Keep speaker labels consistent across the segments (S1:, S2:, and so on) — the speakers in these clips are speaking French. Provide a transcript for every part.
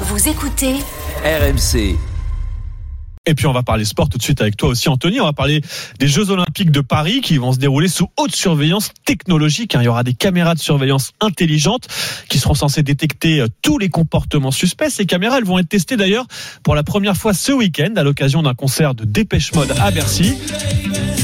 S1: Vous écoutez
S2: RMC.
S3: Et puis on va parler sport tout de suite avec toi aussi Anthony. On va parler des Jeux Olympiques de Paris qui vont se dérouler sous haute surveillance technologique. Il y aura des caméras de surveillance intelligentes qui seront censées détecter euh, tous les comportements suspects. Ces caméras, elles vont être testées d'ailleurs pour la première fois ce week-end à l'occasion d'un concert de Dépêche Mode à Bercy.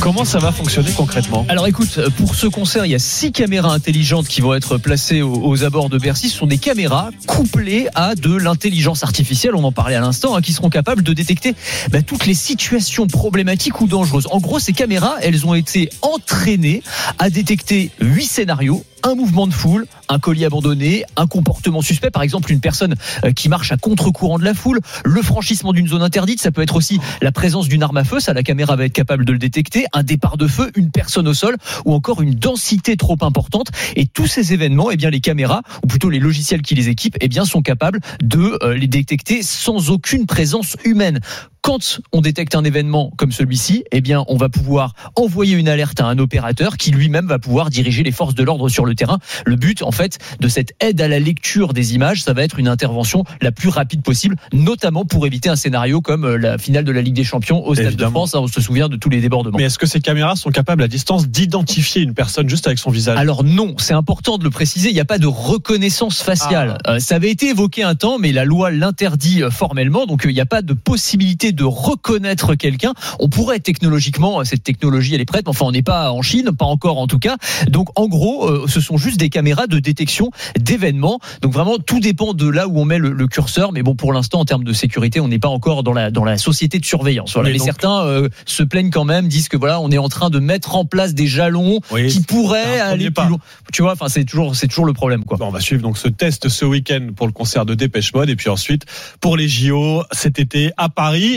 S3: Comment ça va fonctionner concrètement?
S4: Alors écoute, pour ce concert, il y a six caméras intelligentes qui vont être placées aux, abords de Bercy. Ce sont des caméras couplées à de l'intelligence artificielle, on en parlait à l'instant, hein, qui seront capables de détecter bah, toutes les situations problématiques ou dangereuses. En gros, ces caméras, elles ont été entraînées à détecter huit scénarios un mouvement de foule, un colis abandonné, un comportement suspect, par exemple une personne euh, qui marche à contre-courant de la foule, le franchissement d'une zone interdite, ça peut être aussi la présence d'une arme à feu, ça la caméra va être capable de le détecter, un départ de feu, une personne au sol ou encore une densité trop importante. Et tous ces événements, eh bien les caméras ou plutôt les logiciels qui les équipent, eh bien sont capables de euh, les détecter sans aucune présence humaine quand on détecte un événement comme celui-ci, eh bien, on va pouvoir envoyer une alerte à un opérateur qui lui-même va pouvoir diriger les forces de l'ordre sur le terrain. Le but, en fait, de cette aide à la lecture des images, ça va être une intervention la plus rapide possible, notamment pour éviter un scénario comme euh, la finale de la Ligue des Champions au Stade
S3: Évidemment.
S4: de France. hein, On se souvient de tous les débordements.
S3: Mais est-ce que ces caméras sont capables à distance d'identifier une personne juste avec son visage?
S4: Alors non, c'est important de le préciser, il n'y a pas de reconnaissance faciale. Euh, ça avait été évoqué un temps, mais la loi l'interdit euh, formellement, donc euh, il n'y a pas de possibilité de reconnaître quelqu'un. On pourrait technologiquement, euh, cette technologie elle est prête, mais enfin on n'est pas en Chine, pas encore en tout cas. Donc en gros, euh, ce sont juste des caméras de détection d'événements. Donc vraiment tout dépend de là où on met le, le curseur, mais bon pour l'instant en termes de sécurité, on n'est pas encore dans la dans la société de surveillance. Voilà.
S3: Mais
S4: Mais,
S3: donc-
S4: certains euh, se plaignent quand même, disent que voilà, on est en train de mettre en place des jalons
S3: Oui,
S4: qui pourraient aller plus loin. Tu vois, enfin c'est toujours c'est toujours le problème quoi.
S3: Bon, on va suivre donc ce test ce week-end pour le concert de Dépêche Mode et puis ensuite pour les JO cet été à Paris.